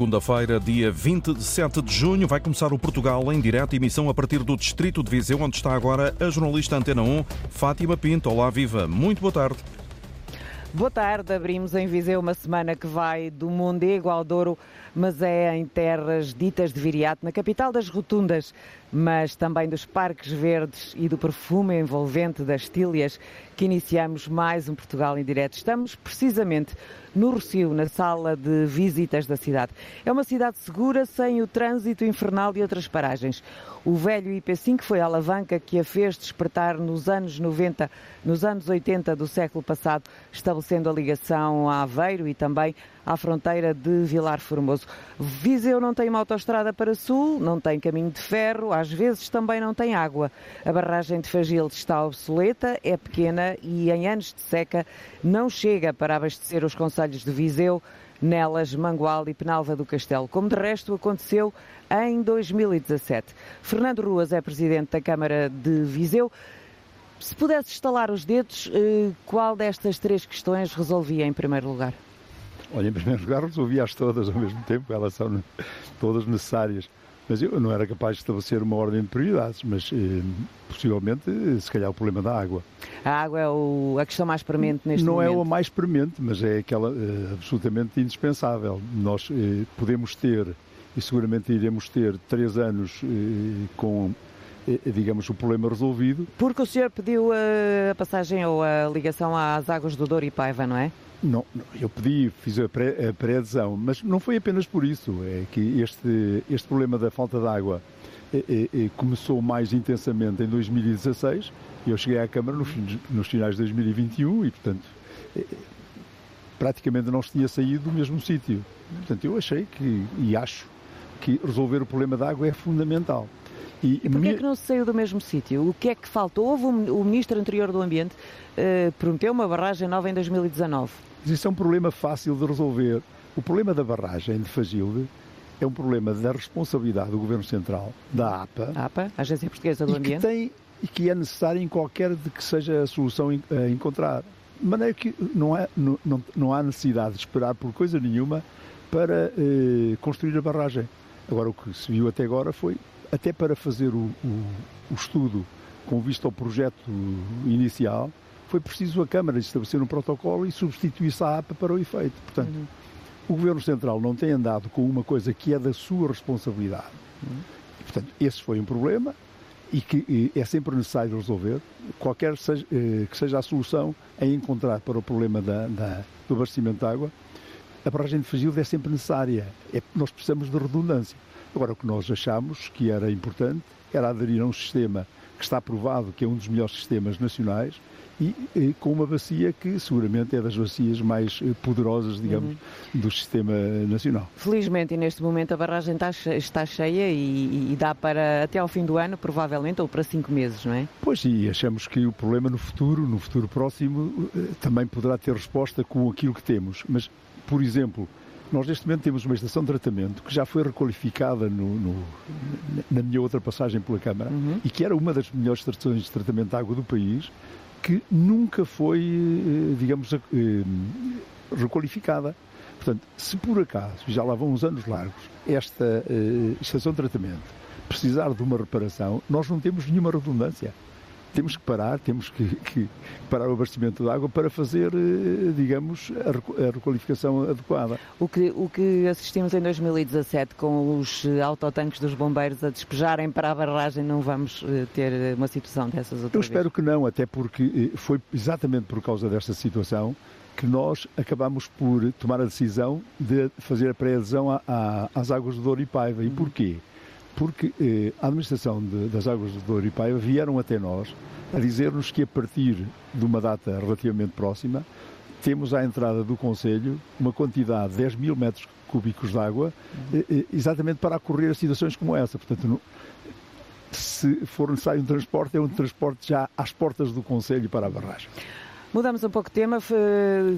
Segunda-feira, dia 27 de junho, vai começar o Portugal em direto emissão a partir do Distrito de Viseu, onde está agora a jornalista Antena 1, Fátima Pinto. Olá, viva. Muito boa tarde. Boa tarde, abrimos em Viseu uma semana que vai do Mondego ao Douro, mas é em terras ditas de Viriato, na capital das rotundas, mas também dos parques verdes e do perfume envolvente das tílias, que iniciamos mais um Portugal em direto. Estamos precisamente no Rocio, na sala de visitas da cidade. É uma cidade segura, sem o trânsito infernal de outras paragens. O velho IP5 foi a alavanca que a fez despertar nos anos 90, nos anos 80 do século passado, estabelecendo a ligação a Aveiro e também à fronteira de Vilar Formoso. Viseu não tem uma autoestrada para sul, não tem caminho de ferro, às vezes também não tem água. A barragem de Fagil está obsoleta, é pequena e em anos de seca não chega para abastecer os conselhos de Viseu, Nelas, Mangual e Penalva do Castelo, como de resto aconteceu em 2017. Fernando Ruas é presidente da Câmara de Viseu. Se pudesse estalar os dedos, eh, qual destas três questões resolvia em primeiro lugar? Olha, em primeiro lugar, resolvia-as todas ao mesmo tempo, elas são todas necessárias. Mas eu não era capaz de estabelecer uma ordem de prioridades, mas eh, possivelmente, se calhar, o problema da água. A água é o, a questão mais premente neste não momento? Não é a mais premente, mas é aquela eh, absolutamente indispensável. Nós eh, podemos ter, e seguramente iremos ter, três anos eh, com eh, digamos, o problema resolvido. Porque o senhor pediu a passagem ou a ligação às águas do Douro e Paiva, não é? Não, eu pedi, fiz a pré-adesão, mas não foi apenas por isso. É que este, este problema da falta de água é, é, é, começou mais intensamente em 2016 e eu cheguei à Câmara nos, nos finais de 2021 e, portanto, é, praticamente não se tinha saído do mesmo sítio. Portanto, eu achei que, e acho, que resolver o problema da água é fundamental. E, e porquê é que não se saiu do mesmo sítio? O que é que faltou? Houve um, o Ministro Anterior do Ambiente uh, prometeu uma barragem nova em 2019. Mas isso é um problema fácil de resolver. O problema da barragem de Fagilde é um problema da responsabilidade do Governo Central, da APA. APA, Agência Portuguesa do e Ambiente. Que tem, e que é necessário em qualquer de que seja a solução a encontrar. De maneira que não, é, não, não, não há necessidade de esperar por coisa nenhuma para eh, construir a barragem. Agora, o que se viu até agora foi, até para fazer o, o, o estudo com vista ao projeto inicial, foi preciso a Câmara estabelecer um protocolo e substituir-se a APA para o efeito. Portanto, uhum. o Governo Central não tem andado com uma coisa que é da sua responsabilidade. Uhum. E, portanto, esse foi um problema e que e é sempre necessário resolver, qualquer seja, eh, que seja a solução a encontrar para o problema da, da, do abastecimento de água, a barragem de Fagilde é sempre necessária. É, nós precisamos de redundância. Agora, o que nós achamos que era importante era aderir a um sistema que está provado que é um dos melhores sistemas nacionais, e, e, com uma bacia que seguramente é das bacias mais eh, poderosas, digamos, uhum. do sistema nacional. Felizmente, neste momento a barragem está, está cheia e, e, dá para até ao fim do ano, provavelmente, ou para cinco meses, não é? Pois, e achamos que o problema no futuro, no futuro próximo, eh, também poderá ter resposta com aquilo que temos. Mas, por exemplo, nós neste momento temos uma estação de tratamento que já foi requalificada no, no, na minha outra passagem pela Câmara uhum. e que era uma das melhores estações de tratamento de água do país que nunca foi, eh, digamos, eh, requalificada. Portanto, se por acaso, já lá vão uns anos largos, esta uh, estação de tratamento precisar de uma reparação, nós não temos nenhuma redundância temos que parar, temos que, que parar o abastecimento de água para fazer, eh, digamos, a, requalificação adequada. O que, o que assistimos em 2017 com os autotanques dos bombeiros a despejarem para a barragem, não vamos eh, ter uma situação dessas outra Eu vez? espero que não, até porque eh, foi exatamente por causa desta situação que nós acabamos por tomar a decisão de fazer a pré-adesão às águas do Douro e Paiva. E uhum. porquê? Porque eh, a administração de, das águas do Douro e Paiva vieram até nós a dizer-nos que a partir de uma data relativamente próxima temos à entrada do Conselho uma quantidade de 10 mil metros cúbicos de água eh, eh, exatamente para acorrer a situações como essa. Portanto, se for necessário um transporte, é um transporte já às portas do Conselho para a barragem. Mudamos um pouco de tema,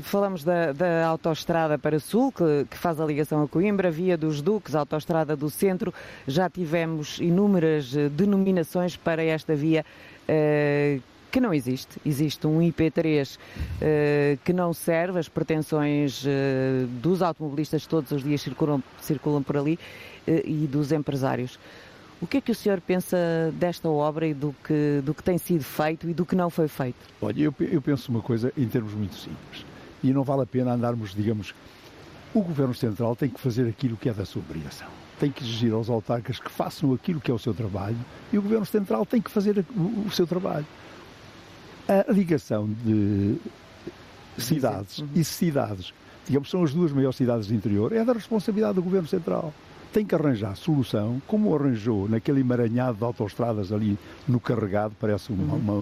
falamos da, da autoestrada para Sul, que, que, faz a ligação a Coimbra, Via dos Duques, autoestrada do Centro. Já tivemos inúmeras eh, denominações para esta via que não existe. Existe um IP3 uh, que não serve, as pretensões dos automobilistas todos os dias circulam, circulam por ali e dos empresários. O que é que o senhor pensa desta obra e do que, do que tem sido feito e do que não foi feito? Olha, eu, eu penso uma coisa em termos muito simples. E não vale a pena andarmos, digamos, o Governo Central tem que fazer aquilo que é da sua obrigação. Tem que exigir aos autarcas que façam aquilo que é o seu trabalho e o Governo Central tem que fazer o, seu trabalho a ligação de cidades uhum. e cidades, digamos, são as duas maiores cidades do interior, é da responsabilidade do Governo Central. Tem que arranjar solução, como arranjou naquele emaranhado de autoestradas ali no carregado, parece uma, uhum. uma,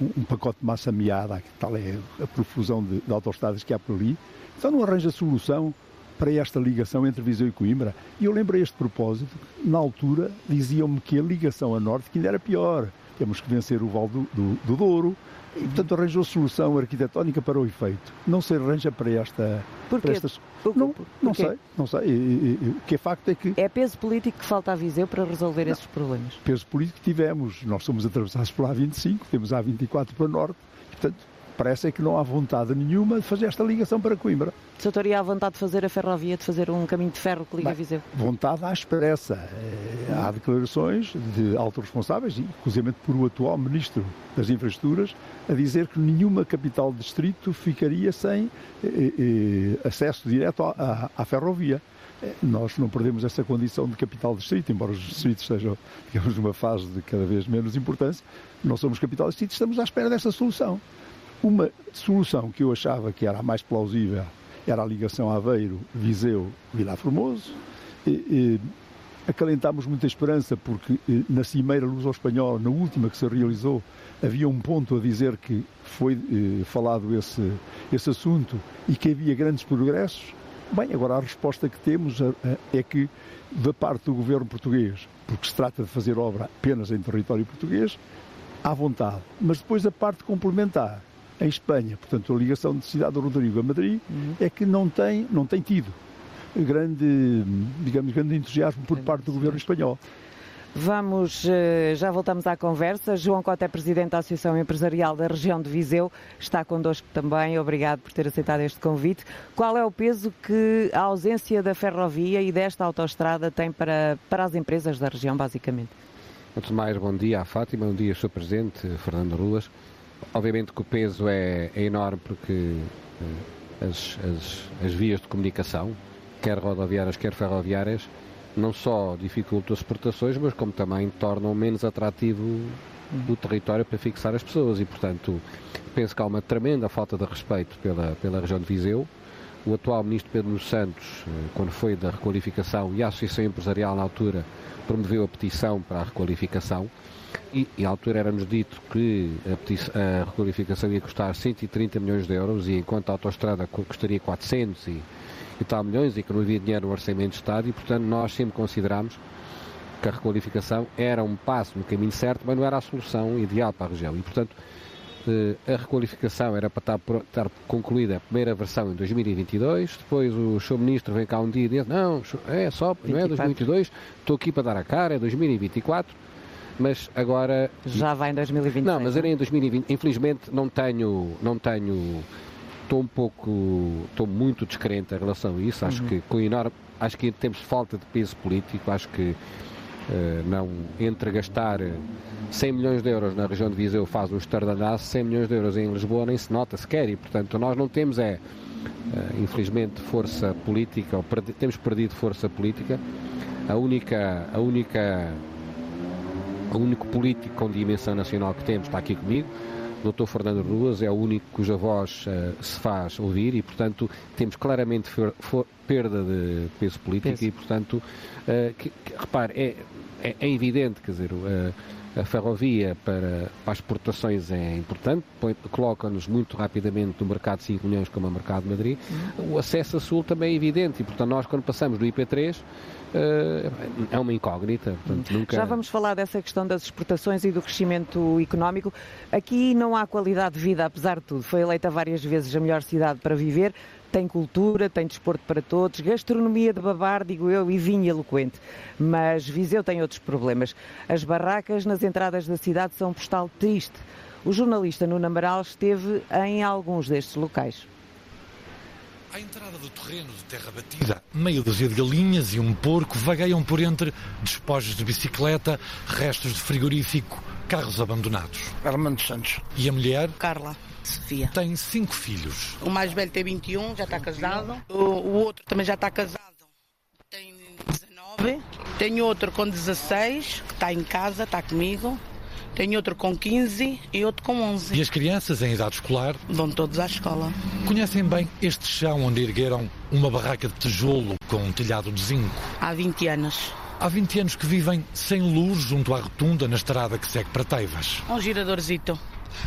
um, um, pacote de massa meada, tal é a profusão de, de autoestradas que há por ali. Então não arranja solução para esta ligação entre Viseu e Coimbra. E eu lembro a este propósito, na altura diziam-me que a ligação a norte que ainda era pior. Temos que vencer o Val do, do, do Douro, e, portanto, arranjou solução arquitetónica para o efeito. Não se arranja para esta. Porquê? Para Não, não sei, não sei. E, e, o que é facto é que. É peso político que falta a Viseu para resolver não. esses problemas. Peso político tivemos. Nós somos atravessados pela A25, temos a A24 para o norte. Portanto, parece é que não há vontade nenhuma de fazer esta ligação para Coimbra. Senhor teria a vontade de fazer a ferrovia, de fazer um caminho de ferro que liga Bem, Viseu? Vontade à expressa. É, há declarações de altos responsáveis, inclusive por o atual Ministro das Infraestruturas, a dizer que nenhuma capital distrito ficaria sem eh, eh, acesso direto à, à, à ferrovia eh, nós não perdemos essa condição de capital distrito, embora os distritos estejam, digamos, numa fase de cada vez menos importância, não somos capital distrito, estamos à espera dessa solução. Uma solução que eu achava que era a mais plausível era a ligação Aveiro-Viseu-Vilar Formoso. E, e, acalentámos muita esperança porque na Cimeira Luso-Espanhola, na última que se realizou, havia um ponto a dizer que foi eh, falado esse, esse assunto e que havia grandes progressos. Bem, agora a resposta que temos é que, da parte do governo português, porque se trata de fazer obra apenas em território português, à vontade. Mas depois a parte complementar, em Espanha, portanto, a ligação de Cidade do Rodrigo a Madrid, uhum. é que não tem, não tem tido grande, digamos, grande entusiasmo por parte do governo espanhol. Vamos, eh, já voltamos à conversa. João Cota é presidente da Associação Empresarial da região de Viseu, está connosco também. Obrigado por ter aceitado este convite. Qual é o peso que a ausência da ferrovia e desta autoestrada tem para, para as empresas da região, basicamente? Antes de mais, bom dia à Fátima, bom dia, Sr. Presidente Fernando Ruas. Obviamente que o peso é, é enorme porque eh, as, as, as, vias de comunicação, quer rodoviárias, quer ferroviárias, não só dificultam as exportações, mas como também tornam menos atrativo o território para fixar as pessoas e, portanto, penso que há uma tremenda falta de respeito pela, pela região de Viseu. O atual ministro Pedro Santos, eh, quando foi da requalificação e a Associação Empresarial na altura, promoveu a petição para a requalificação. E, e à altura era-nos dito que a, petição, a, requalificação ia custar 130 milhões de euros e enquanto a autostrada custaria 400 e, e tal milhões e que não havia dinheiro no orçamento de Estado e portanto nós sempre considerámos que a requalificação era um passo no caminho certo, mas não era a solução ideal para a região. E portanto a requalificação era para estar, estar, concluída a primeira versão em 2022, depois o Sr. Ministro vem cá um dia e diz, não, é só, não é 2022, estou aqui para dar a cara, é 2024, mas agora... Já vai em 2026. Não, mas era em 2020, infelizmente não tenho, não tenho, estou um pouco, estou muito descrente em relação a isso, acho uhum. que com enorme, acho que temos falta de peso político, acho que não, entre gastar 100 milhões de euros na região de Viseu faz um estardalhaço, 100 milhões de euros em Lisboa nem se nota sequer e, portanto, nós não temos é, uh, infelizmente, força política, ou perdi, temos perdido força política. A única, a única, o único político com dimensão nacional que temos está aqui comigo, o Dr. Fernando Ruas, é o único cuja voz uh, se faz ouvir e, portanto, temos claramente for, for, perda de peso político e, portanto, uh, que, que, repare, é, é, é, evidente, quer dizer, uh, a ferrovia para, para as exportações é importante, coloca-nos muito rapidamente no mercado de 5 milhões como é o mercado de Madrid. Uhum. O acesso a sul também é evidente e, portanto, nós quando passamos do IP3 Uh, eh, é uma incógnita. Portanto, nunca... Já vamos falar dessa questão das exportações e do crescimento económico. Aqui não há qualidade de vida, apesar de tudo. Foi eleita várias vezes a melhor cidade para viver. Tem cultura, tem desporto para todos, gastronomia de babar, digo eu, e vinho eloquente. Mas Viseu tem outros problemas. As barracas nas entradas da cidade são um postal triste. O jornalista Nuno Amaral esteve em alguns destes locais. À entrada do terreno de terra batida, meia dúzia de galinhas e um porco vagueiam por entre despojos de bicicleta, restos de frigorífico, carros abandonados. Armando Santos. E a mulher? Carla. Sofia. Tem cinco filhos. O mais velho tem 21, já está casado. O, o outro também já está casado, tem 19. Tenho outro com 16, que está em casa, está comigo. Tenho outro com 15 e outro com 11. E as crianças em idade escolar? Vão todos à escola. Conhecem bem este chão onde ergueram uma barraca de tijolo com um telhado de zinco? Há 20 anos. Há 20 anos que vivem sem luz junto à rotunda na estrada que segue para Teivas. Um giradorzito.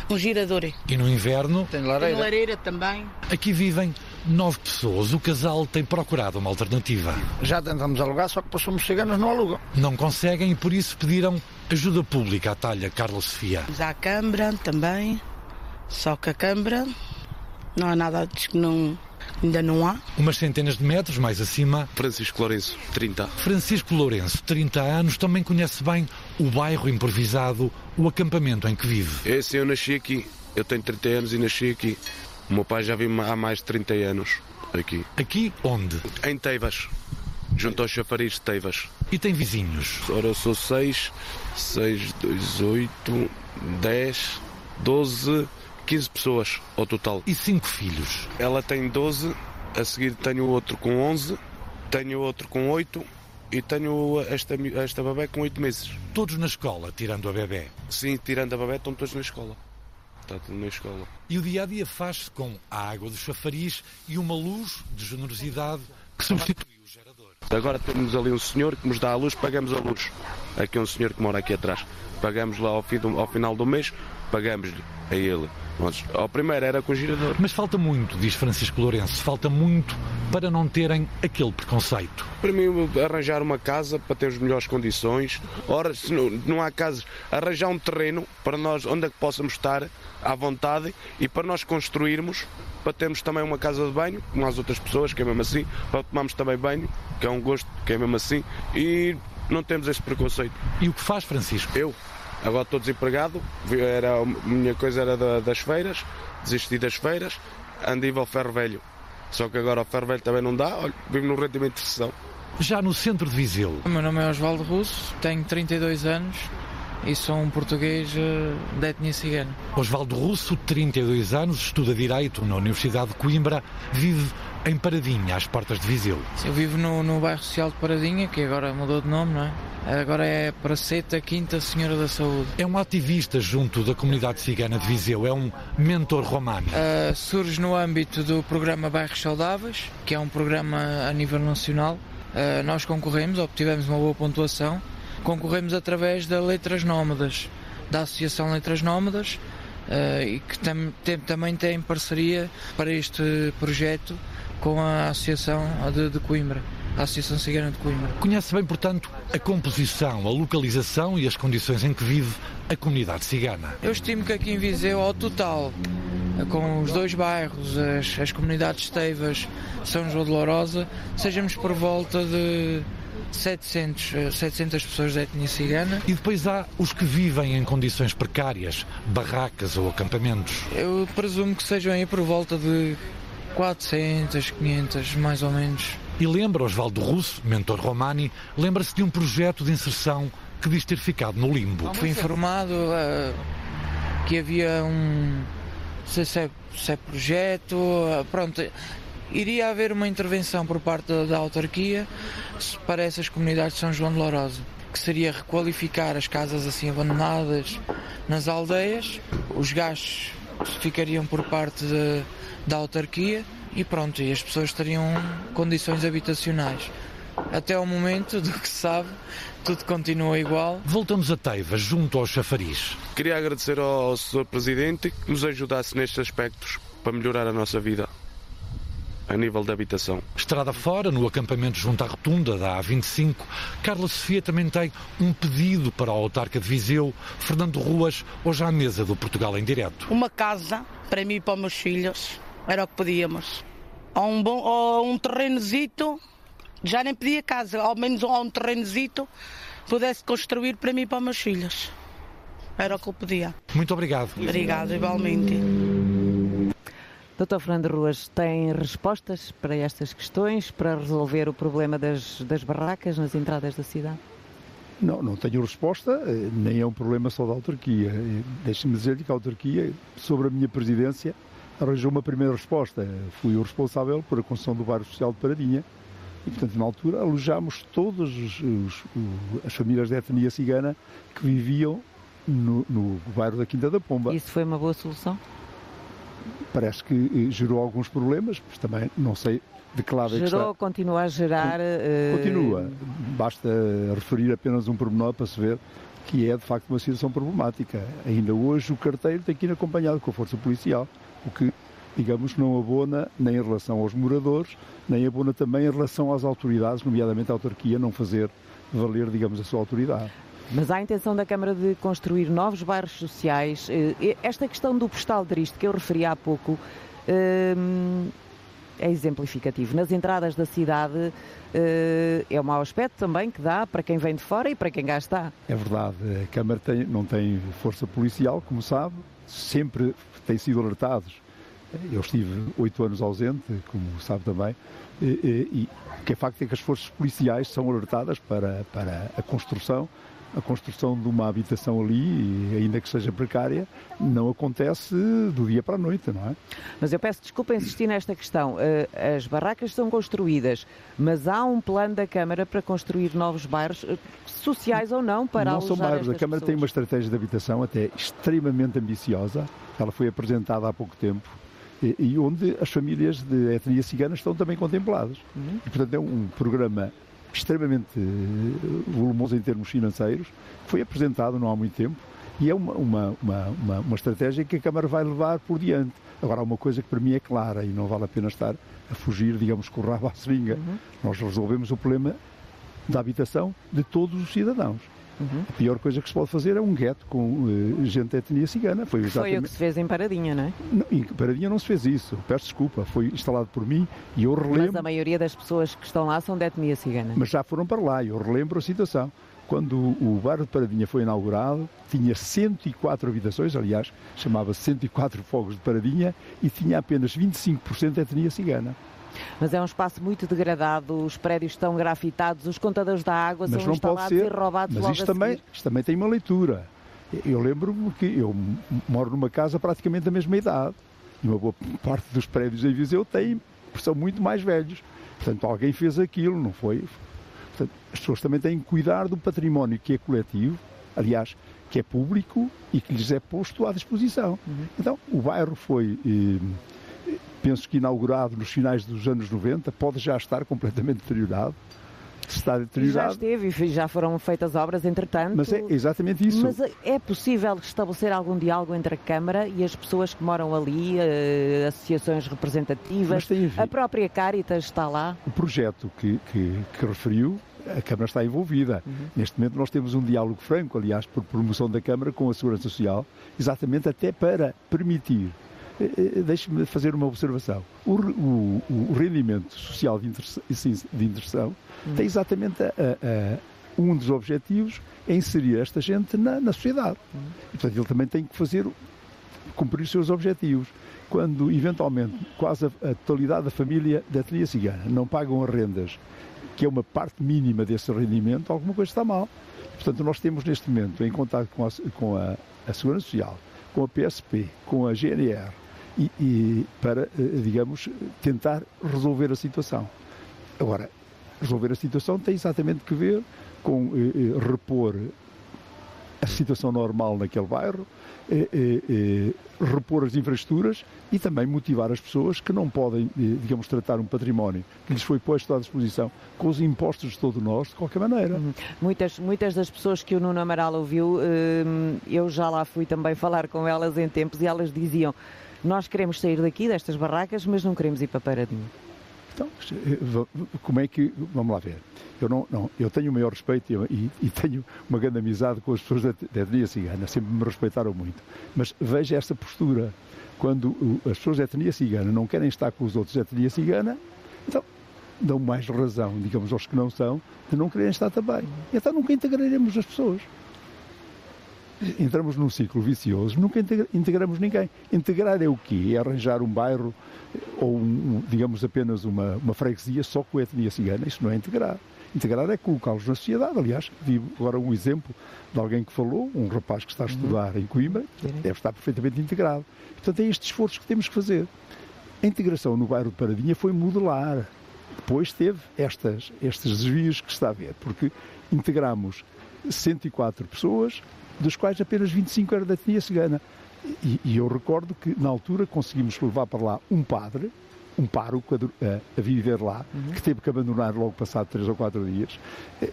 Um girador. E no inverno? Tem lareira. Tem lareira também. Aqui vivem nove pessoas. O casal tem procurado uma alternativa. Já tentamos alugar, só que por somos ciganos não alugam. Não conseguem e por isso pediram ajuda pública à talha Carla Sofia. Já a Câmara também. Só que a Câmara não há nada, diz que não, ainda não há. Umas centenas de metros mais acima, Francisco Lourenço, 30. Francisco Lourenço, 30 anos, também conhece bem o bairro improvisado, o acampamento em que vive. Esse eu nasci aqui. Eu tenho 30 anos e nasci aqui. O meu pai já vive há mais de 30 anos aqui. Aqui onde? Em Teivas. Junto aos chafariz de Teivas. E tem vizinhos. Ora, eu sou 6, 6, 2, 8, 10, 12, 15 pessoas ao total. E cinco filhos. Ela tem 12, a seguir tenho outro com 11, tenho outro com 8 e tenho esta, esta babé com 8 meses. Todos na escola, tirando a bebê. Sim, tirando a babé, estão todos na escola. Está tudo na escola. E o dia a dia faz-se com a água do chafariz e uma luz de generosidade que substitui o gerador. Agora temos ali um senhor que nos dá a luz, pagamos a luz. Aqui é um senhor que mora aqui atrás. Pagamos lá ao, fim do- ao final do mês, pagamos-lhe a ele. Nós, ao primeiro era com girador. Mas falta muito, diz Francisco Lourenço, falta muito para não terem aquele preconceito. Para mim, arranjar uma casa para ter as melhores condições. Ora, se não, não há casas, arranjar um terreno para nós, onde é que possamos estar à vontade e para nós construirmos, para termos também uma casa de banho, como as outras pessoas, que é mesmo assim, para tomarmos também banho, que é um gosto, que é mesmo assim, e não temos esse preconceito. E o que faz Francisco? Eu, agora estou desempregado, era, a minha coisa era da- das feiras, desisti das feiras, andei ao ferro velho. Só que agora o ferro velho também não dá, olha, vivo num rendimento de sessão. Já no centro de Viseu, O meu nome é Osvaldo Russo, tenho 32 anos e sou um português eh, da etnia cigana. Osvaldo Russo, 32 anos, estuda Direito na Universidade de Coimbra, vive em Paradinha, às portas de Viseu. Eu vivo no, no bairro social de Paradinha, que agora mudou de nome, não é? Agora é Praceta Quinta Senhora da Saúde. É um ativista junto da comunidade cigana de Viseu, é um mentor romano. Uh, surge no âmbito do programa Bairros Saudáveis, que é um programa a nível nacional. Uh, nós concorremos, obtivemos uma boa pontuação. Concorremos através da Letras Nómadas, da Associação Letras Nómadas, uh, e que tam- tem- também tem parceria para este projeto com a Associação de, de Coimbra, a Associação Cigana de Coimbra. Conhece bem, portanto, a composição, a localização e as condições em que vive a comunidade cigana. Eu estimo que aqui em Viseu, ao total, com os dois bairros, as, as comunidades Teivas, São João de Lourosa, sejamos por volta de 700, eh, 700 pessoas da etnia cigana. E depois há os que vivem em condições precárias, barracas ou acampamentos. Eu presumo que sejam aí por volta de 400, 500, mais ou menos. E lembra Osvaldo Russo, mentor Romani, lembra-se de um projeto de inserção que diz ter ficado no limbo. Fui informado eh, que havia um se é, se é projeto, eh, pronto, iria haver uma intervenção por parte da, da autarquia para essas comunidades de São João de Lourosa, que seria requalificar as casas assim abandonadas nas aldeias, os gastos ficariam por parte de- da autarquia e pronto, e as pessoas teriam condições habitacionais. Até ao momento, do que se sabe, tudo continua igual. Voltamos a Teiva, junto ao chafariz. Queria agradecer ao Sr. Presidente que nos ajudasse nestes aspectos para melhorar a nossa vida a nível de habitação. Estrada fora, no acampamento junto à rotunda da A25, Carla Sofia também tem um pedido para a autarca de Viseu, Fernando Ruas, hoje à mesa do Portugal em Direto. Uma casa para mim e para os meus filhos. Era o que podíamos. Ou um, bom, ou um terrenozito, já nem pedia casa, ao menos ou um terrenozito pudesse construir para mim e para os meus filhos. Era o que eu pedia. Muito obrigado. Obrigado, igualmente. Doutor Fernando Ruas, tem respostas para estas questões, para resolver o problema das, das barracas nas entradas da cidade? Não, não tenho resposta, eh, nem é um problema só da autarquia. Eh, Deixe-me dizer-lhe que a autarquia, sobre a minha presidência, arranjou uma primeira resposta. Fui o responsável por a construção do bairro social de Paradinha e, portanto, na altura, alojámos todas as famílias de etnia cigana que viviam no, no bairro da Quinta da Pomba. Isso foi uma boa solução? Parece que eh, gerou alguns problemas, mas também não sei de que lado é que está. Gerou, continua a gerar. eh, Continua. Basta referir apenas um pormenor para se ver que é de facto uma situação problemática. Ainda hoje o carteiro tem que ir acompanhado com a força policial, o que, digamos, não abona nem em relação aos moradores, nem abona também em relação às autoridades, nomeadamente a autarquia, não fazer valer, digamos, a sua autoridade. Mas há a intenção da Câmara de construir novos bairros sociais. Eh, Esta questão do postal triste que eu referi há pouco eh, é exemplificativo. Nas entradas da cidade eh, é um mau aspecto também que dá para quem vem de fora e para quem cá está. É verdade, a Câmara tem- não tem força policial, como sabe, sempre tem sido alertados. Eu estive oito anos ausente, como sabe também, e o que é facto é que as forças policiais são alertadas para, para a construção. A construção de uma habitação ali, ainda que seja precária, não acontece do dia para a noite, não é? Mas eu peço desculpa insistir nesta questão. Eh, As barracas são construídas, mas há um plano da Câmara para construir novos bairros, eh, sociais ou não, para não são bairros. A Câmara tem uma pessoas. estratégia de habitação até extremamente ambiciosa. Ela foi apresentada há pouco tempo e, e onde as famílias de etnia cigana estão também contempladas. Uhum. E, portanto, é um programa extremamente eh, volumoso em termos financeiros, que foi apresentado não há muito tempo e é uma, uma, uma, uma, uma estratégia que a Câmara vai levar por diante. Agora, há uma coisa que para mim é clara e não vale a pena estar a fugir, digamos, com o rabo à seringa. Nós resolvemos o problema da habitação de todos os cidadãos. A pior coisa que se pode fazer é um gueto com eh, gente da etnia cigana. Foi Foi o exatamente. que se fez em Paradinha, não é? Não, em Paradinha não se fez isso. Peço desculpa. Foi instalado por mim e eu Mas relembro. a maioria das pessoas que estão lá são de etnia cigana. Mas já foram para lá. e Eu relembro a situação. Quando o bairro de Paradinha foi inaugurado, tinha 104 habitações, aliás, chamava-se 104 fogos de Paradinha, e tinha apenas 25% de etnia cigana. Mas é um espaço muito degradado, os prédios estão grafitados, os contadores da água Mas são instalados ser. e roubados Mas logo isto também, isto também tem uma leitura. Eu lembro-me que eu moro numa casa praticamente da mesma idade. E uma boa parte dos prédios em Viseu tem, são muito mais velhos. Portanto, alguém fez aquilo, não foi? Portanto, as pessoas também têm que cuidar do património que é coletivo, aliás, que é público e que lhes é posto à disposição. Então, o bairro foi, eh, penso que inaugurado nos finais dos anos 90, pode já estar completamente deteriorado. Está E já deteriorado. esteve e já foram feitas obras, entretanto. Mas é exatamente isso. Mas é possível estabelecer algum diálogo entre a Câmara e as pessoas que moram ali, eh, associações representativas, a a própria Caritas está lá. O projeto que, que, que referiu, a Câmara está envolvida. Neste momento nós temos um diálogo franco, aliás, por promoção da Câmara com a Segurança Social, exatamente até para permitir. Eh, eh, Deixe-me fazer uma observação. O, o- o rendimento social de inserção, inserção tem exatamente a- a- a- um dos objetivos é inserir esta gente na, na sociedade. E, portanto, ele também tem que fazer cumprir os seus objetivos. Quando, eventualmente, quase a, a totalidade da família da etnia cigana não pagam as rendas, que é uma parte mínima desse rendimento, alguma coisa está mal. Portanto, nós temos neste momento, em contato com a, com a, a Segurança Social, com a PSP, com a GNR, e, e para, eh, digamos, tentar resolver a situação. Agora, resolver a situação tem exatamente que ver com eh, eh, repor a situação normal naquele bairro, eh, eh, eh, repor as infraestruturas e também motivar as pessoas que não podem, digamos, tratar um património que lhes foi posto à disposição com os impostos de todos nós, de qualquer maneira. Muitas, muitas das pessoas que o Nuno Amaral ouviu, hum, eu já lá fui também falar com elas em tempos e elas diziam: Nós queremos sair daqui, destas barracas, mas não queremos ir para Paradinho. Então, como é que. Vamos lá ver. Eu, não, não, eu tenho o maior respeito e, e, tenho uma grande amizade com as pessoas da, da etnia cigana, sempre me respeitaram muito. Mas veja esta postura. Quando as pessoas da etnia cigana não querem estar com os outros da etnia cigana, então dão mais razão, digamos, aos que não são, de não quererem estar também. Então nunca integraremos as pessoas. Entramos num ciclo vicioso, nunca integramos ninguém. Integrar é o quê? É arranjar um bairro ou, um, digamos, apenas uma, uma freguesia só com a etnia cigana. Isso não é integrar. Integrar é colocá-los na sociedade. Aliás, vi agora um exemplo de alguém que falou, um rapaz que está a uhum. estudar em Coimbra, deve estar perfeitamente integrado. Portanto, é este esforço que temos que fazer. A integração no bairro de Paradinha foi modelar. Depois teve estas, estes desvios que está a ver, porque integramos 104 pessoas, dos quais apenas 25 eram da etnia cigana. E, e, eu recordo que, na altura, conseguimos levar para lá um padre, um pároco a, a, viver lá, uhum. que teve que abandonar logo passado três ou quatro dias,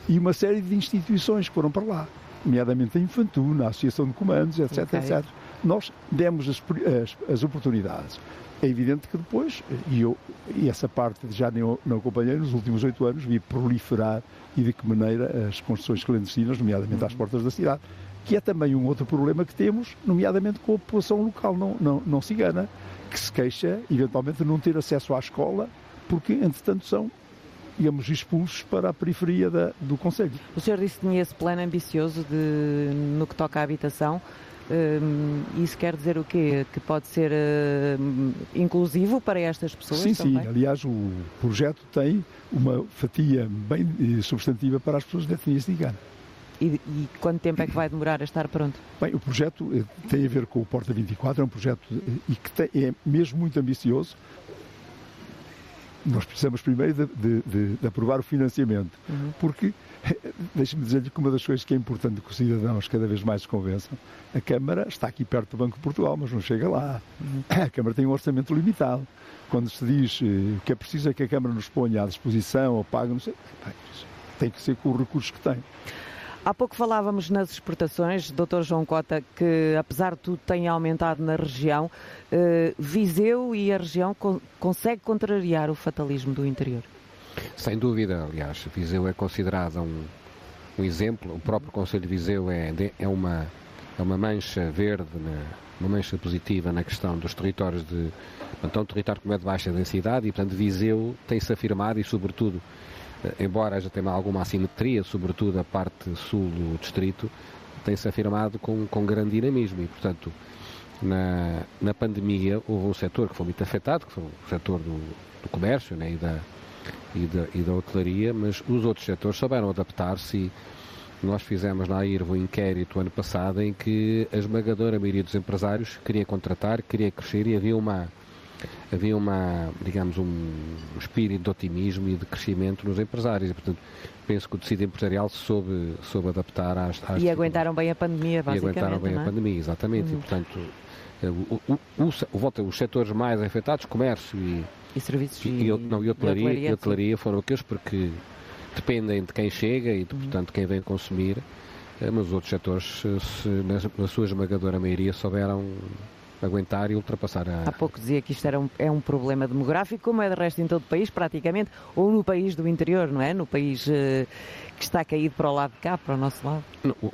e uma série de instituições que foram para lá, nomeadamente a Infantuna, a Associação de Comandos, etc, okay. etc. Nós demos as, as, as oportunidades. É evidente que depois, e, eu, e essa parte já não, não acompanhei, nos últimos oito anos vi proliferar e de que maneira as construções clandestinas, nomeadamente às uhum. portas da cidade, que é também um outro problema que temos, nomeadamente com a população local não, não, não cigana, que se queixa, eventualmente, de não ter acesso à escola, porque, entretanto, são digamos, expulsos para a periferia da, do Conselho. O senhor disse que tinha esse plano ambicioso de, no que toca à habitação. Um, isso quer dizer o quê? Que pode ser uh, inclusivo para estas pessoas? Sim, também? sim. Aliás, o projeto tem uma fatia bem eh, substantiva para as pessoas da etnia cigana. E, e, quanto tempo é que vai demorar a estar pronto? Bem, o projeto eh, tem a ver com o Porta 24, é um projeto e que tem, é mesmo muito ambicioso. Nós precisamos primeiro de, de, de, de aprovar o financiamento, uhum. porque Deixe-me dizer-lhe que uma das coisas que é importante que os cidadãos cada vez mais se convençam, a Câmara está aqui perto do Banco de Portugal, mas não chega lá. Uhum. A Câmara tem um orçamento limitado. Quando se diz eh, que é preciso é que a Câmara nos ponha à disposição ou pague, não sei, tem que ser com os recursos que tem. Há pouco falávamos nas exportações, Dr. João Cota, que apesar de tudo tem aumentado na região. Eh, Viseu e a região consegue contrariar o fatalismo do interior? Sem dúvida, aliás, Viseu é considerado um, um exemplo, o próprio Conselho de Viseu é, é, uma, é uma mancha verde, uma mancha positiva na questão dos territórios de. Então, um território como é de baixa densidade e, portanto, Viseu tem-se afirmado e, sobretudo, embora já tenha alguma assimetria, sobretudo a parte sul do distrito, tem-se afirmado com, com grande dinamismo e, portanto, na, na pandemia houve um setor que foi muito afetado, que foi o setor do, do comércio né, e da, e da, e da hotelaria, mas os outros setores souberam adaptar-se e nós fizemos na IRVO um inquérito ano passado em que a esmagadora maioria dos empresários queria contratar, queria crescer e havia uma havia uma, digamos, um espírito de otimismo e de crescimento nos empresários e, portanto, penso que o tecido empresarial se soube, soube adaptar às, às... E aguentaram bem a pandemia, basicamente, E aguentaram bem é? a pandemia, exatamente, uhum. e, portanto, o, o, o, os setores mais afetados, comércio e, e serviços e, e, não, e hotelaria, hotelaria, e hotelaria foram aqueles porque dependem de quem chega e, de, uhum. portanto, quem vem consumir. Eh, mas os outros setores, se, na, na sua esmagadora maioria, souberam aguentar e ultrapassar a... Há pouco dizia que isto era um, é um problema demográfico, como é de resto em todo o país, praticamente, ou no país do interior, não é? No país uh, que está caído para o lado de cá, para o nosso lado.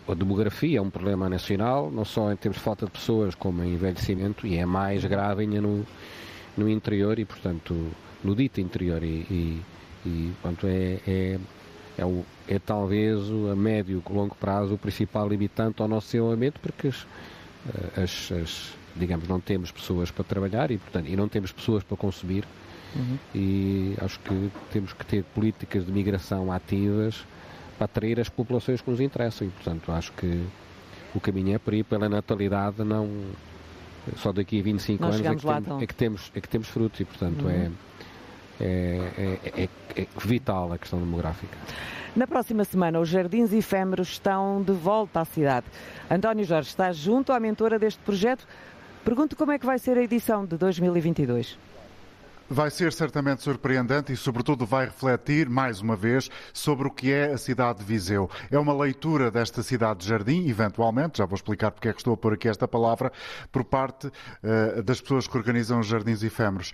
A demografia é um problema nacional, não só em termos de falta de pessoas, como em envelhecimento, e é mais grave ainda no, no interior e, portanto, no dito interior. E, e, e portanto, é, é, é, o, é talvez a médio e longo prazo o principal limitante ao nosso desenvolvimento, porque as, eh, as, as, digamos, não temos pessoas para trabalhar e, portanto, e não temos pessoas para consumir. Uhum. E acho que temos que ter políticas de migração ativas para atrair as populações que nos interessam. E, portanto, acho que o caminho é por aí, pela natalidade, não só daqui a 25 Nós anos é que, tem, é que, temos, é que temos frutos e, portanto, é, uhum. é, é, é, é vital a questão demográfica. Na próxima semana, os jardins efêmeros estão de volta à cidade. António Jorge está junto à mentora deste projeto. Pergunto como é que vai ser a edição de 2022. Vai ser certamente surpreendente e, sobretudo, vai refletir, mais uma vez, sobre o que é a cidade de Viseu. É uma leitura desta cidade de jardim, eventualmente, já vou explicar porque é que estou a pôr aqui esta palavra, por parte uh, das pessoas que organizam os jardins efêmeros.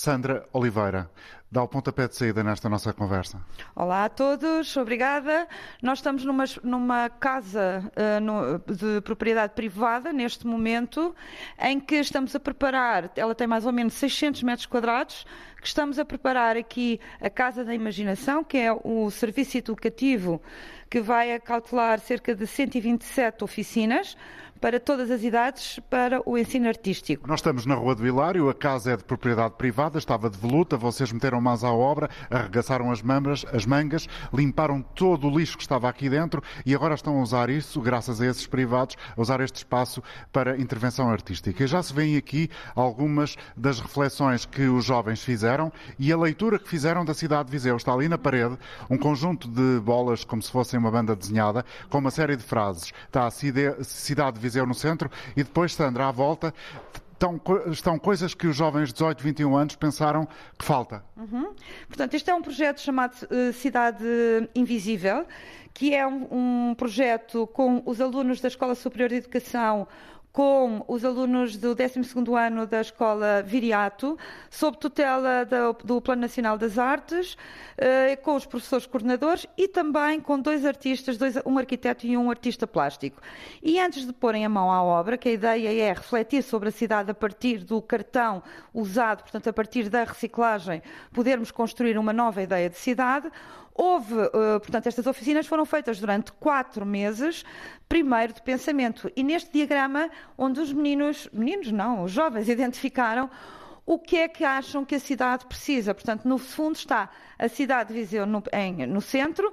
Sandra Oliveira, dá o pontapé de saída nesta nossa conversa. Olá a todos, obrigada. Nós estamos numa, numa casa uh, no, de propriedade privada neste momento, em que estamos a preparar, ela tem mais ou menos 600 metros quadrados, que estamos a preparar aqui a Casa da Imaginação, que é o serviço educativo que vai acautelar cerca de 127 oficinas para todas as idades para o ensino artístico. Nós estamos na Rua do Hilário, a casa é de propriedade privada, estava de voluta, vocês meteram mãos à obra, arregaçaram as mangas, as mangas, limparam todo o lixo que estava aqui dentro e agora estão a usar isso, graças a esses privados, a usar este espaço para intervenção artística. E já se vêem aqui algumas das reflexões que os jovens fizeram e a leitura que fizeram da cidade de Viseu. Está ali na parede um conjunto de bolas, como se fossem uma banda desenhada, com uma série de frases. Está a cidade de Viseu Viseu no centro, e depois, Sandra, à volta, estão, estão coisas que os jovens de 18, 21 anos pensaram que falta. Uhum. Portanto, este é um projeto chamado uh, Cidade Invisível, que é um, um projeto com os alunos da Escola Superior de Educação com os alunos do 12º ano da Escola Viriato, sob tutela do Plano Nacional das Artes, eh, com os professores coordenadores e também com dois artistas, dois, um arquiteto e um artista plástico. E antes de porem a mão à obra, que a ideia é refletir sobre a cidade a partir do cartão usado, portanto, a partir da reciclagem, podermos construir uma nova ideia de cidade, Houve, uh, portanto, estas oficinas foram feitas durante quatro meses, primeiro de pensamento. E neste diagrama, onde os meninos, meninos não, os jovens identificaram o que é que acham que a cidade precisa. Portanto, no fundo está a cidade de Viseu no, em, no centro.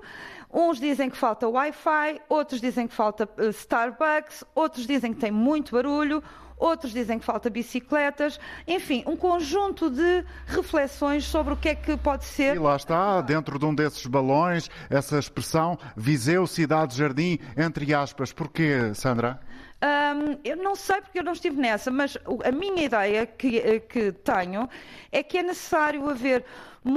Uns dizem que falta Wi-Fi, outros dizem que falta uh, Starbucks, outros dizem que tem muito barulho, outros dizem que falta bicicletas, enfim, um conjunto de reflexões sobre o que é que pode ser. E lá está, dentro de um desses balões, essa expressão Viseu, cidade, jardim, entre aspas. Porquê, Sandra? Um, eu não sei porque eu não estive nessa, mas a minha ideia que, eh, que tenho é que é necessário haver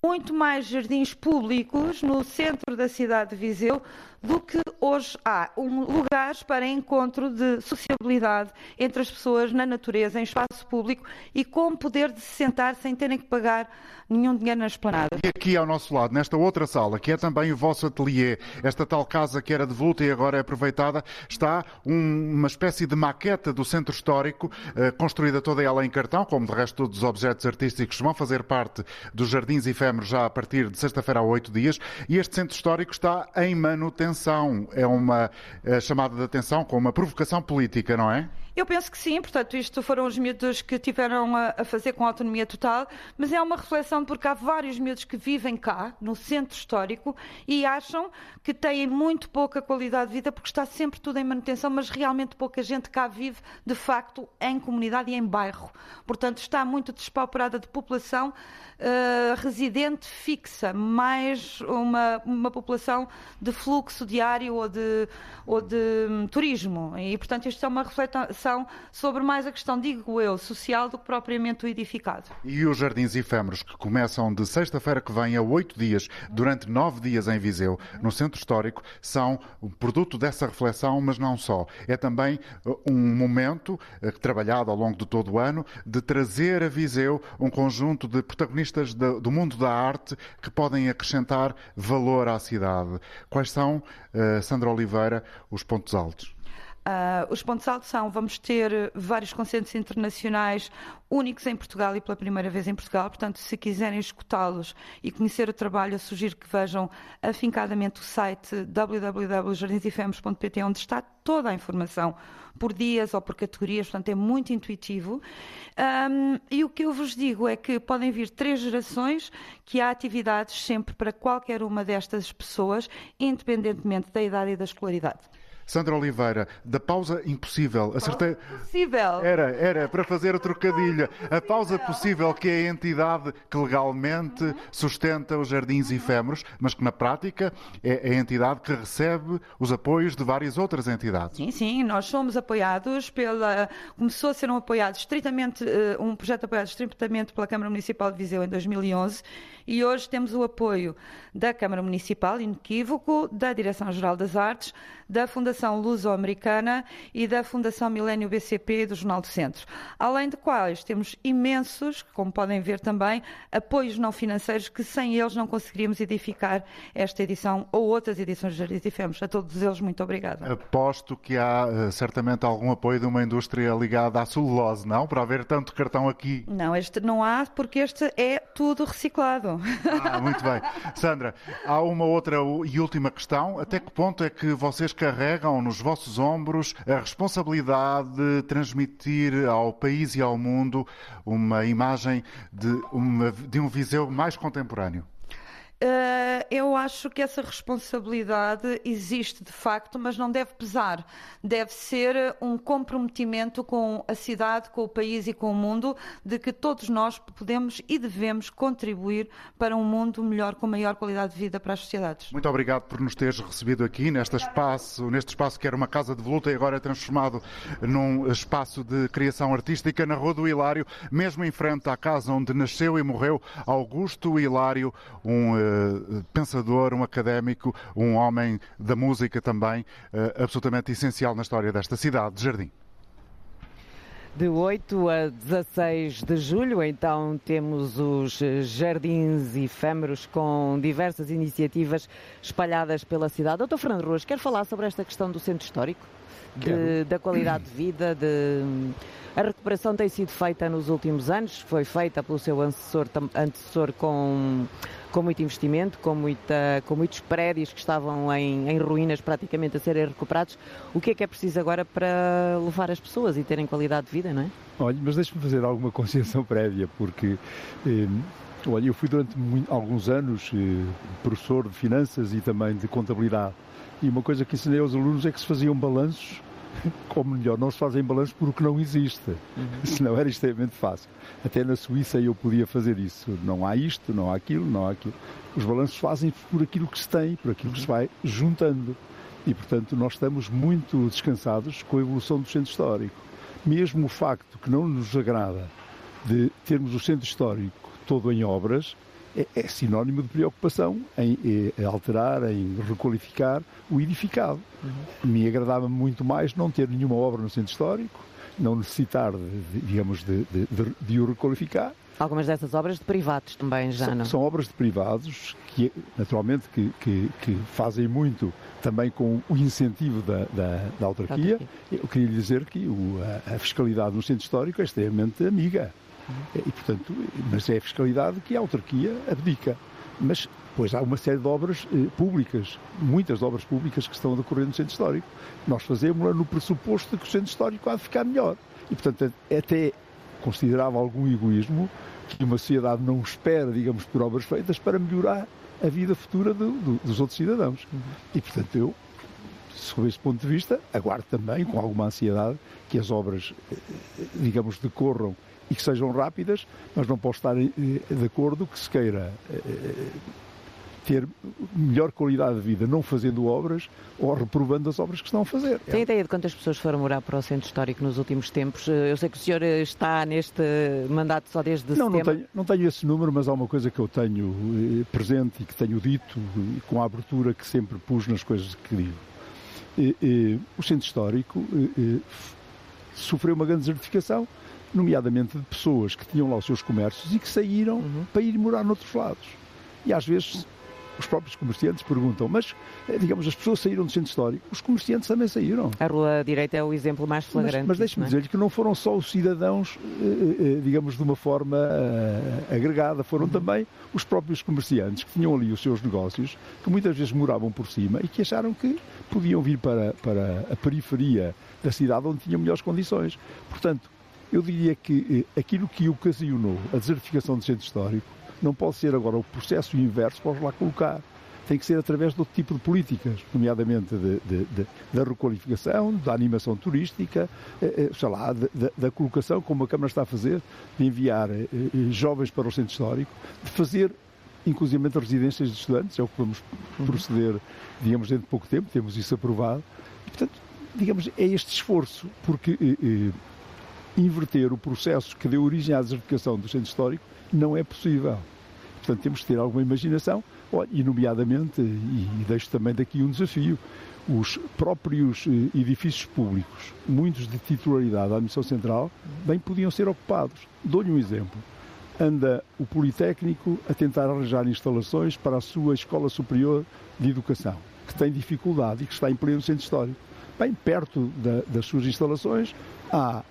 muito mais jardins públicos no centro da cidade de Viseu do que hoje há. Um, lugares para encontro de sociabilidade entre as pessoas na natureza, em espaço público e com poder de se sentar sem terem que pagar nenhum dinheiro na esplanada. E aqui ao nosso lado, nesta outra sala, que é também o vosso ateliê, esta tal casa que era de vulta e agora é aproveitada, está um, uma espécie de maqueta do centro histórico, eh, construída toda ela em cartão, como de resto todos os objetos artísticos vão fazer parte dos jardins efêmeros já a partir de sexta-feira há oito dias, e este centro histórico está em manutenção. É uma é, chamada de atenção com uma provocação política, não é? Eu penso que sim, portanto, isto foram os miúdos que tiveram a, a, fazer com autonomia total, mas é uma reflexão porque há vários miúdos que vivem cá, no centro histórico, e acham que têm muito pouca qualidade de vida porque está sempre tudo em manutenção, mas realmente pouca gente cá vive, de facto, em comunidade e em bairro. Portanto, está muito despauperada de população uh, residente fixa, mais uma, uma população de fluxo diário ou de, ou de um, turismo. E, portanto, isto é uma reflexão sobre mais a questão, digo eu, social do que propriamente o edificado. E os jardins efêmeros, que começam de sexta-feira que vem a oito dias, durante nove dias em Viseu, no Centro Histórico, são produto dessa reflexão, mas não só. É também uh, um momento, uh, trabalhado ao longo de todo o ano, de trazer a Viseu um conjunto de protagonistas do mundo da arte que podem acrescentar valor à cidade. Quais são, uh, Sandra Oliveira, os pontos altos? Uh, os pontos altos são, vamos ter vários concertos internacionais únicos em Portugal e pela primeira vez em Portugal, portanto, se quiserem escutá-los e conhecer o trabalho, eu sugiro que vejam afincadamente o site www.jardinsefemos.pt, onde está toda a informação por dias ou por categorias, portanto é muito intuitivo. Um, e o que eu vos digo é que podem vir três gerações, que há atividades sempre para qualquer uma destas pessoas, independentemente da idade e da escolaridade. Sandra Oliveira, da pausa impossível. Acertei. Possível. Era, era, para fazer o trocadilho. A pausa possível, que é a entidade que legalmente uhum. sustenta os jardins efêmeros, mas que na prática é a entidade que recebe os apoios de várias outras entidades. Sim, sim, nós somos apoiados pela. Começou a ser um apoiado estritamente, eh, um projeto apoiado estritamente pela Câmara Municipal de Viseu em 2011 e hoje temos o apoio da Câmara Municipal, inequívoco, da Direção-Geral das Artes, da Fundação Luso-Americana e da Fundação Milênio BCP do Jornal do Centro. Além de quais temos imensos, como podem ver também, apoios não financeiros que sem eles não conseguiríamos edificar esta edição ou outras edições de Tifemos. A todos eles, muito obrigada. Aposto que há eh, certamente algum apoio de uma indústria ligada à celulose, não? Para haver tanto cartão aqui. Não, este não há, porque este é tudo reciclado. Ah, muito bem. Sandra, há uma outra e última questão. Até que ponto é que vocês carregam nos vossos ombros a responsabilidade de transmitir ao país e ao mundo uma imagem de, uma, de um Viseu mais contemporâneo? Uh, eu acho que essa responsabilidade existe de facto, mas não deve pesar. Deve ser um comprometimento com a cidade, com o país e com o mundo, de que todos nós podemos e devemos contribuir para um mundo melhor, com maior qualidade de vida para as sociedades. Muito obrigado por nos teres recebido aqui neste espaço, neste espaço que era uma casa de voluta e agora é transformado num espaço de criação artística na Rua do Hilário, mesmo em frente à casa onde nasceu e morreu Augusto Hilário, um uh, eh, pensador, um académico, um homem da música também, uh, absolutamente essencial na história desta cidade de Jardim. De 8 a 16 de julho, então, temos os jardins efêmeros com diversas iniciativas espalhadas pela cidade. Doutor Fernando Ruas, quer falar sobre esta questão do centro histórico? De, da qualidade de vida, de a recuperação tem sido feita nos últimos anos, foi feita pelo seu antecessor, antecessor com, com muito investimento, com, muita, com muitos prédios que estavam em, em, ruínas praticamente a serem recuperados. O que é que é preciso agora para levar as pessoas e terem qualidade de vida, não é? Olha, mas deixe-me fazer alguma consciência prévia, porque. Eh, olha, eu fui durante muito, alguns anos eh, professor de finanças e também de contabilidade. E uma coisa que ensinei aos alunos é que se faziam balanços como melhor, não se fazem balanços porque não existe. Uhum. Senão era extremamente fácil. Até na Suíça eu podia fazer isso. Não há isto, não há aquilo, não há aquilo. Os balanços fazem por aquilo que se tem, por aquilo que se vai juntando. E, portanto, nós estamos muito descansados com a evolução do centro histórico. Mesmo o facto que não nos agrada de termos o centro histórico todo em obras, é, é sinónimo de preocupação em, em, alterar, em requalificar o edificado. Uhum. Me agradava muito mais não ter nenhuma obra no centro histórico, não necessitar, de, de, digamos, de, de, de, o requalificar. Algumas dessas obras de privados também já são, não? São obras de privados que, naturalmente, que, que, que fazem muito também com o incentivo da, da, da autarquia. autarquia. Eu queria dizer que o, a, a fiscalidade no centro histórico é extremamente amiga. E, portanto, mas é a fiscalidade que a autarquia abdica. Mas pois há uma série de obras eh, públicas, muitas obras públicas que estão a decorrer no centro histórico. Nós fazemos no pressuposto de que o centro histórico há de ficar melhor. E, portanto, é até considerava algum egoísmo que uma sociedade não espera, digamos, por obras feitas para melhorar a vida futura do, do, dos outros cidadãos. Uhum. E, portanto, eu, sob esse ponto de vista, aguardo também, com alguma ansiedade, que as obras, eh, eh, digamos, decorram e que sejam rápidas, mas não posso estar eh, de acordo que se queira eh, ter melhor qualidade de vida não fazendo obras ou reprovando as obras que estão a fazer. Tem ideia de quantas pessoas foram morar para o centro histórico nos últimos tempos? Eu sei que o senhor está neste mandato só desde não, setembro. Não tenho, não tenho esse número, mas há uma coisa que eu tenho eh, presente e que tenho dito com a abertura que sempre pus nas coisas que digo. O centro histórico sofreu uma grande desertificação nomeadamente de pessoas que tinham lá os seus comércios e que saíram uhum. para ir morar noutros lados. E às vezes os próprios comerciantes perguntam, mas, eh, digamos, as pessoas saíram do centro histórico, os comerciantes também saíram. A Rua Direita é o exemplo mais flagrante. Mas, mas deixe-me é? dizer-lhe que não foram só os cidadãos, eh, eh, digamos, de uma forma agregada, foram uhum. também os próprios comerciantes que tinham ali os seus negócios, que muitas vezes moravam por cima e que acharam que podiam vir para, para a periferia da cidade onde tinham melhores condições. Portanto, eu diria que eh, aquilo que ocasionou a desertificação do centro histórico não pode ser agora o processo inverso para os lá colocar. Tem que ser através de outro tipo de políticas, nomeadamente de, de, de, da requalificação, da animação turística, eh, eh, sei lá, da colocação, como a Câmara está a fazer, de enviar jovens para o centro histórico, de fazer inclusive residências de estudantes, é o que vamos uhum. proceder, digamos, dentro de pouco tempo, temos isso aprovado. E, portanto, digamos, é este esforço, porque inverter o processo que deu origem à desertificação do centro histórico não é possível. Portanto, temos que ter alguma imaginação, e nomeadamente, e deixo também daqui um desafio, os próprios eh, edifícios públicos, muitos de titularidade da Administração Central, bem podiam ser ocupados. Dou-lhe um exemplo. Anda o Politécnico a tentar arranjar instalações para a sua Escola Superior de Educação, que tem dificuldade e que está em pleno centro histórico. Bem perto da, das suas instalações há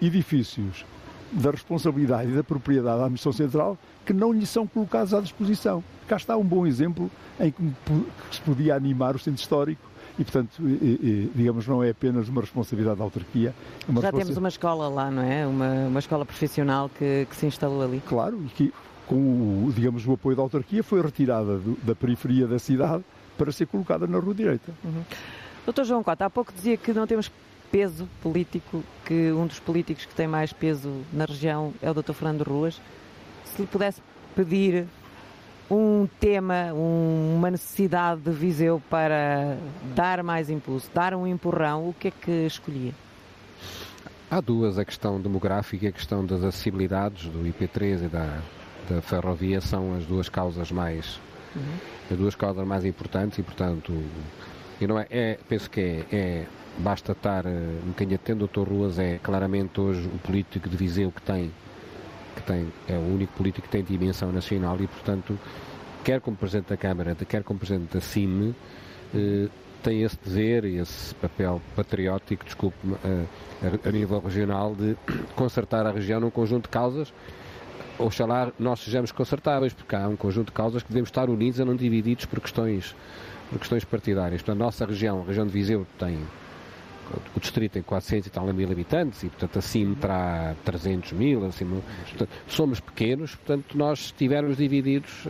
edifícios da responsabilidade e da propriedade da Administração Central que não lhe são colocados à disposição. Cá está um bom exemplo em que se podia animar o centro histórico e, portanto, digamos, não é apenas uma responsabilidade da autarquia. É Já temos uma escola lá, não é? Uma, uma escola profissional que, que se instalou ali. Claro, e que com o, digamos, o apoio da autarquia foi retirada do, da periferia da cidade para ser colocada na rua direita. Uhum. Doutor João Cota, há pouco dizia que não temos peso político, que um dos políticos que tem mais peso na região é o Dr. Fernando Ruas. Se lhe pudesse pedir um tema, um, uma necessidade de Viseu para dar mais impulso, dar um empurrão, o que é que escolhia? Há duas, a questão demográfica e a questão das acessibilidades do IP3 e da, da ferrovia são as duas causas mais uhum. as duas causas mais importantes e portanto e não é, é penso que é, é basta estar uh, um bocadinho atento, Dr. Ruas é claramente hoje o político de Viseu que tem, que tem, é o único político que tem dimensão nacional e, portanto, quer como Presidente da Câmara, quer como Presidente da CIME, uh, tem esse dever e esse papel patriótico, desculpe-me, uh, a, a, nível regional, de consertar a região num conjunto de causas. Oxalá nós sejamos consertáveis, porque há um conjunto de causas que devemos estar unidos e não divididos por questões, por questões partidárias. Portanto, a nossa região, a região de Viseu, tem o distrito tem 400 e tal mil habitantes e, portanto, assim terá 300 mil. Assim, portanto, somos pequenos, portanto, nós estivermos divididos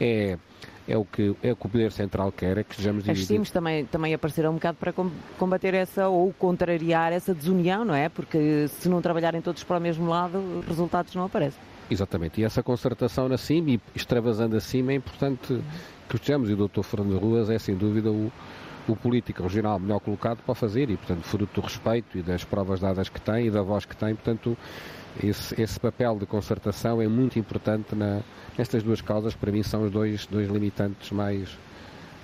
é, é o que, é o, que o Poder Central quer, é que estejamos divididos. As CIMs também, também apareceram um bocado para combater essa ou contrariar essa desunião, não é? Porque se não trabalharem todos para o mesmo lado, resultados não aparecem. Exatamente, e essa concertação na CIM e extravasando a CIM é importante que estejamos, e o Dr. Fernando Ruas é sem dúvida o, o político regional melhor colocado para fazer e, portanto, fruto do respeito e das provas dadas que tem e da voz que tem, portanto, esse, esse papel de concertação é muito importante na, nestas duas causas, para mim são os dois, dois limitantes mais,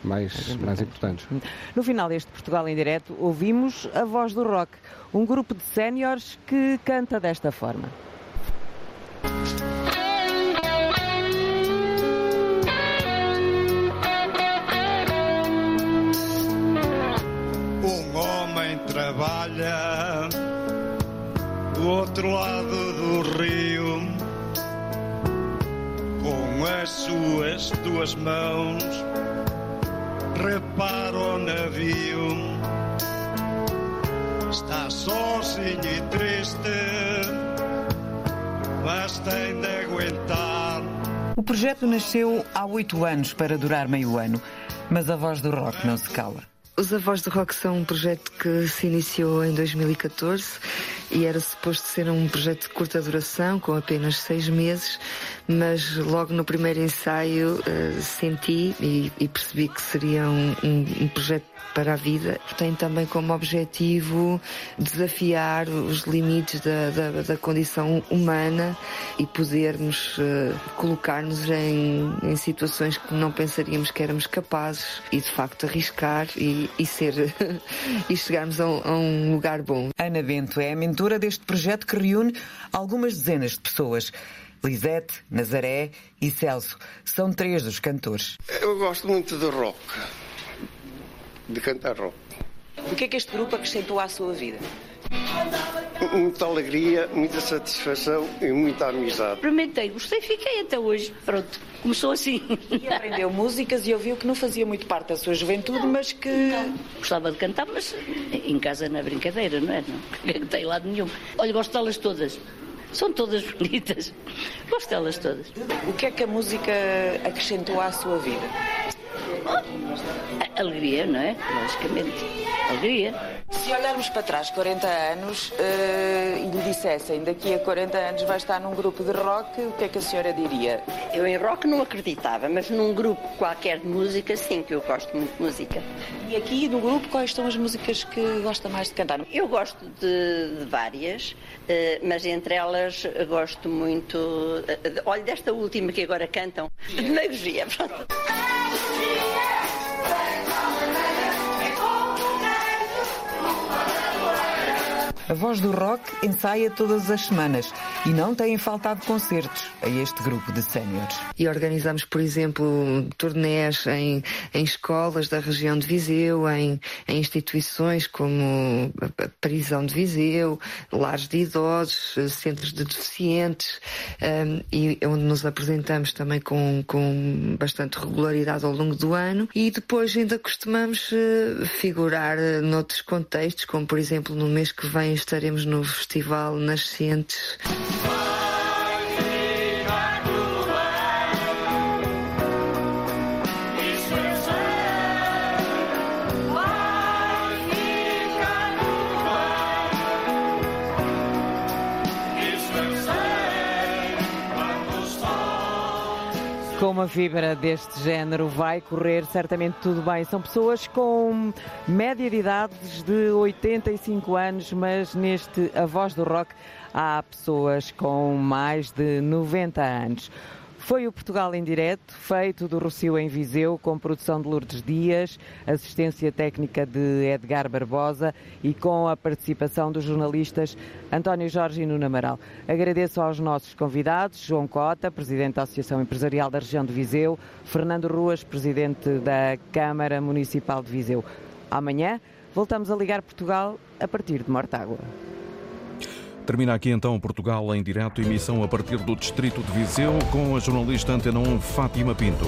mais, mais importantes. No final deste Portugal em Direto, ouvimos a voz do rock, um grupo de séniores que canta desta forma. Trabalha do outro lado do rio com as suas duas mãos repara o navio. Está sozinho e triste mas tem de aguentar. O projeto nasceu há oito anos para durar meio ano mas a voz do rock não se cala. Os Avós do Rock são um projeto que se iniciou em 2014 e era suposto ser um projeto de curta duração, com apenas seis meses, mas logo no primeiro ensaio uh, senti e, e, percebi que seria um, um, um, projeto para a vida. Tem também como objetivo desafiar os limites da, da, da condição humana e podermos uh, colocar-nos em, em, situações que não pensaríamos que éramos capazes e de facto arriscar e, e ser e chegarmos a, a um lugar bom. Ana Bento é a mentora deste projeto que reúne algumas dezenas de pessoas. Lisete, Nazaré e Celso são três dos cantores. Eu gosto muito de rock, de cantar rock. O que é que este grupo acrescentou à sua vida? Muita alegria, muita satisfação e muita amizade. Experimentei, gostei, fiquei até hoje. Pronto, começou assim. E aprendeu músicas e ouviu que não fazia muito parte da sua juventude, mas que. Não, gostava de cantar, mas em casa na brincadeira, não é? Não cantei lado nenhum. Olha, gosto delas todas. São todas bonitas. Gosto delas todas. O que é que a música acrescentou à sua vida? Oh, alegria, não é? Logicamente. Alegria. Se olharmos para trás 40 anos uh, e lhe dissessem daqui a 40 anos vai estar num grupo de rock, o que é que a senhora diria? Eu em rock não acreditava, mas num grupo qualquer de música, sim, que eu gosto muito de música. E aqui no grupo, quais são as músicas que gosta mais de cantar? Eu gosto de, de várias, uh, mas entre elas gosto muito. Uh, olha, desta última que agora cantam, Demagogia. Pronto. A Voz do Rock ensaia todas as semanas e não têm faltado concertos a este grupo de séniores. E organizamos, por exemplo, turnés em, em escolas da região de Viseu, em, em instituições como a prisão de Viseu, lares de idosos, centros de deficientes, um, e onde nos apresentamos também com, com bastante regularidade ao longo do ano. E depois ainda costumamos uh, figurar uh, noutros contextos, como por exemplo no mês que vem estaremos no Festival Nascentes. Com uma fibra deste género vai correr certamente tudo bem. São pessoas com média de idades de 85 anos, mas neste A Voz do Rock há pessoas com mais de 90 anos. Foi o Portugal em Direto, feito do Rocio em Viseu, com produção de Lourdes Dias, assistência técnica de Edgar Barbosa e com a participação dos jornalistas António Jorge e Nuno Amaral. Agradeço aos nossos convidados, João Cota, Presidente da Associação Empresarial da Região de Viseu, Fernando Ruas, Presidente da Câmara Municipal de Viseu. Amanhã voltamos a ligar Portugal a partir de Mortágua. Termina aqui então Portugal em direto, emissão a partir do distrito de Viseu, com a jornalista Antena 1 Fátima Pinto.